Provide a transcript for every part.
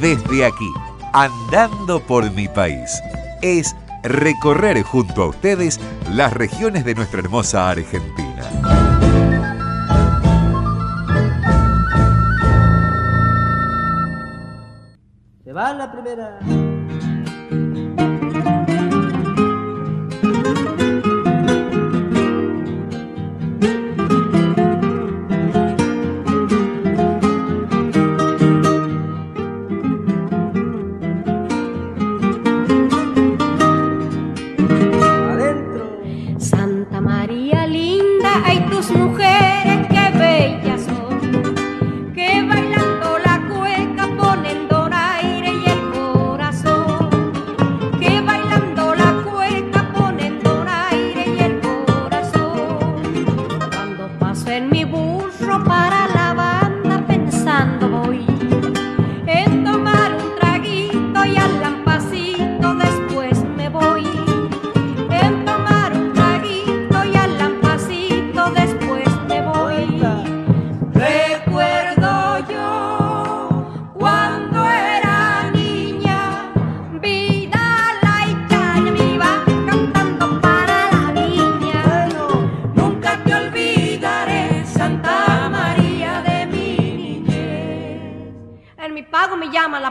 desde aquí, andando por mi país, es recorrer junto a ustedes las regiones de nuestra hermosa Argentina. Se va la primera. sus mujeres.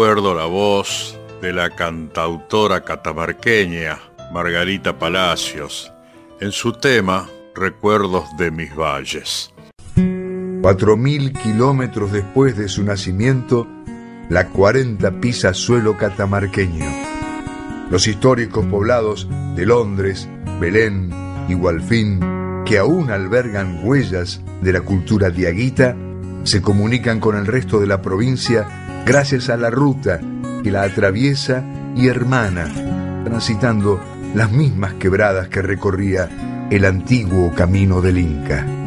recuerdo la voz de la cantautora catamarqueña Margarita Palacios en su tema Recuerdos de mis valles. Cuatro mil kilómetros después de su nacimiento, la 40 pisa suelo catamarqueño. Los históricos poblados de Londres, Belén y Gualfín, que aún albergan huellas de la cultura diaguita, se comunican con el resto de la provincia gracias a la ruta que la atraviesa y hermana, transitando las mismas quebradas que recorría el antiguo camino del Inca.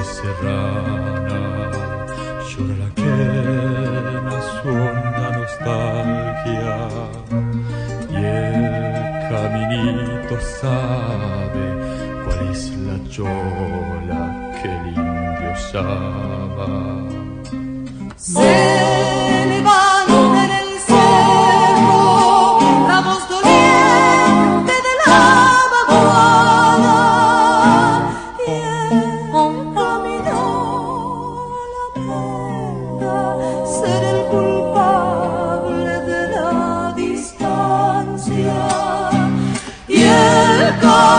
noche serrana llora la quena su honda nostalgia y el caminito sabe cuál es la chola que el indio llama.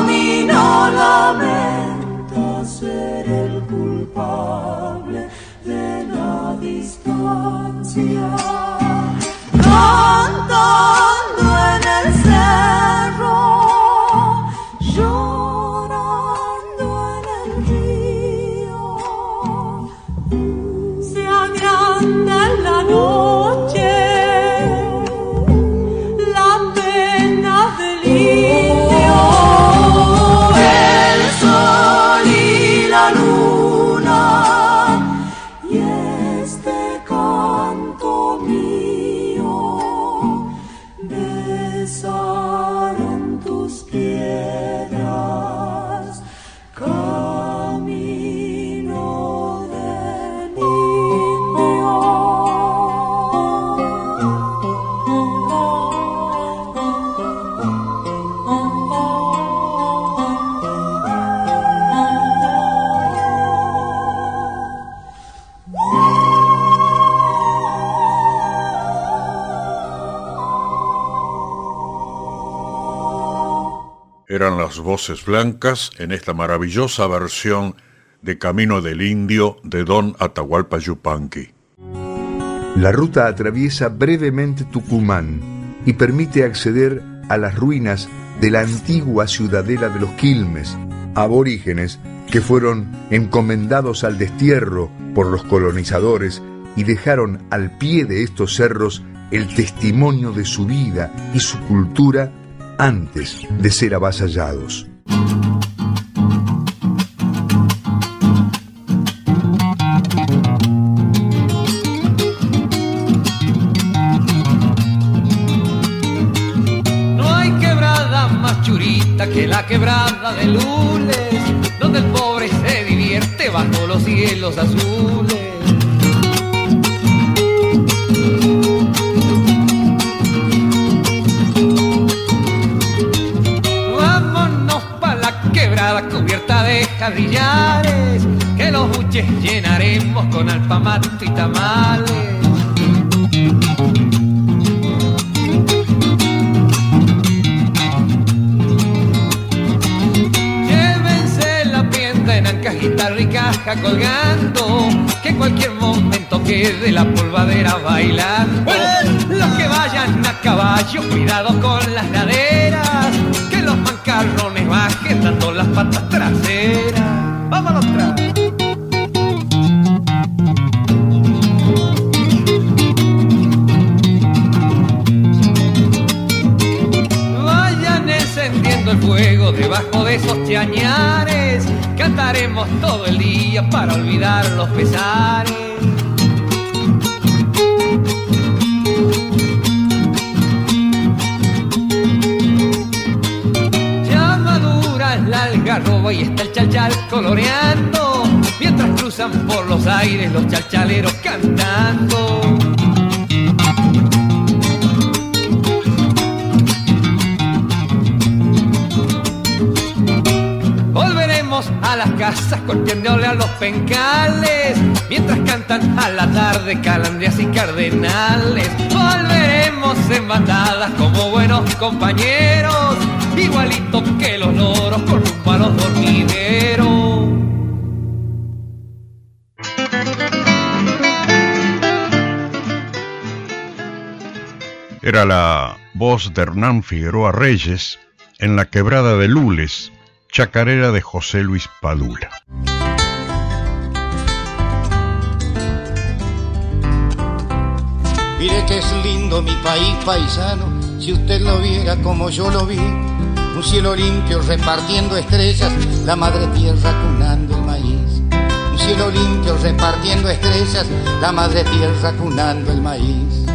camino lamenta ser el culpable de la distancia. Cantando en el cerro, llorando en el río, se agranda la noche. Eran las voces blancas en esta maravillosa versión de Camino del Indio de Don Atahualpa Yupanqui. La ruta atraviesa brevemente Tucumán y permite acceder a las ruinas de la antigua ciudadela de los Quilmes, aborígenes que fueron encomendados al destierro por los colonizadores y dejaron al pie de estos cerros el testimonio de su vida y su cultura antes de ser avasallados. No hay quebrada más churita que la quebrada de Lules, donde el pobre se divierte bajo los cielos azules. Buches llenaremos con alpamato y tamales. Llévense la pienda en ancas, guitarra y caja colgando, que en cualquier momento quede la polvadera bailando. Los que vayan a caballo, cuidado con las laderas, que los mancarrones bajen dando las patas traseras. Vámonos atrás. Debajo de esos chañares. Cantaremos todo el día para olvidar los pesares. algarroba y está el chalchal coloreando, mientras cruzan por los aires los chalchaleros cantando. A las casas corriéndole a los pencales, mientras cantan a la tarde calandrias y cardenales. Volveremos en bandadas como buenos compañeros igualito que los loros con rumbo a los dormideros. Era la voz de Hernán Figueroa Reyes en la quebrada de Lules, chacarera de José Luis Padula. Mire que es lindo mi país paisano, si usted lo viera como yo lo vi un cielo limpio repartiendo estrellas, la madre tierra cunando el maíz. Un cielo limpio repartiendo estrellas, la madre tierra cunando el maíz.